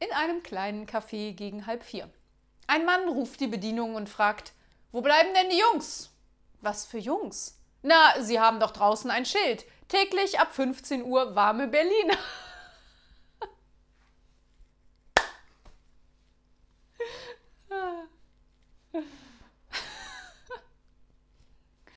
in einem kleinen Café gegen halb vier. Ein Mann ruft die Bedienung und fragt, wo bleiben denn die Jungs? Was für Jungs? Na, Sie haben doch draußen ein Schild. Täglich ab 15 Uhr warme Berliner.